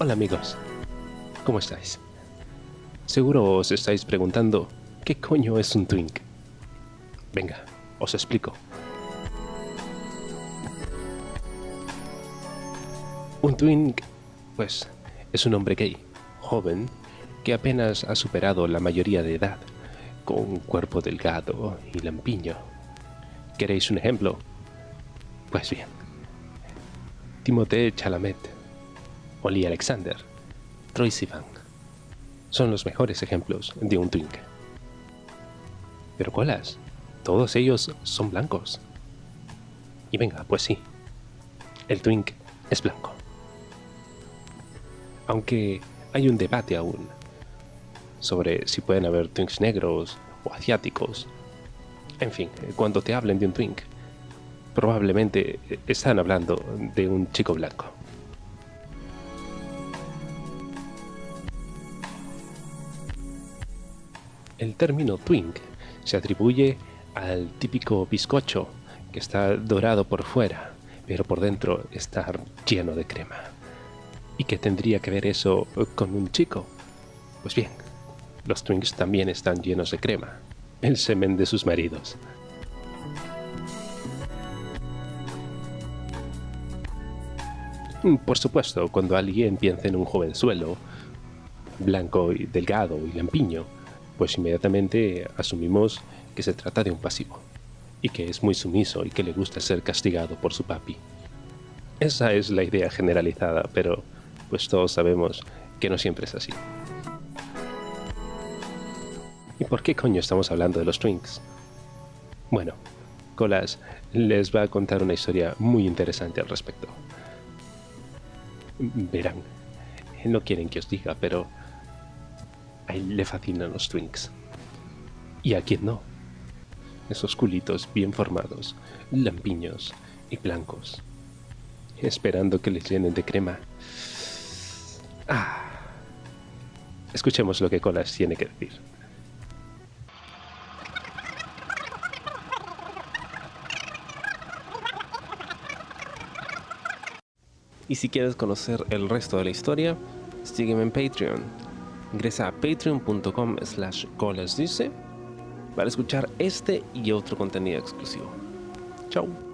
Hola amigos, ¿cómo estáis? Seguro os estáis preguntando, ¿qué coño es un twink? Venga, os explico. Un twink, pues, es un hombre gay, joven, que apenas ha superado la mayoría de edad, con un cuerpo delgado y lampiño. ¿Queréis un ejemplo? Pues bien, Timothée Chalamet, Oli Alexander, Troy Sivan son los mejores ejemplos de un twink. Pero ¿cuáles? Todos ellos son blancos. Y venga, pues sí, el twink es blanco. Aunque hay un debate aún sobre si pueden haber twinks negros o asiáticos. En fin, cuando te hablen de un twink, probablemente están hablando de un chico blanco. El término twink se atribuye al típico bizcocho que está dorado por fuera, pero por dentro está lleno de crema. ¿Y qué tendría que ver eso con un chico? Pues bien, los twinks también están llenos de crema, el semen de sus maridos. Por supuesto, cuando alguien piensa en un jovenzuelo, blanco y delgado y lampiño, pues inmediatamente asumimos que se trata de un pasivo, y que es muy sumiso y que le gusta ser castigado por su papi. Esa es la idea generalizada, pero pues todos sabemos que no siempre es así. ¿Y por qué coño estamos hablando de los Twinks? Bueno, Colas les va a contar una historia muy interesante al respecto. Verán, no quieren que os diga, pero a él le fascinan los Twinks. ¿Y a quién no? Esos culitos bien formados, lampiños y blancos, esperando que les llenen de crema. Ah. Escuchemos lo que Colas tiene que decir. Y si quieres conocer el resto de la historia, sígueme en Patreon. Ingresa a patreon.com slash colasdice para escuchar este y otro contenido exclusivo. Chao.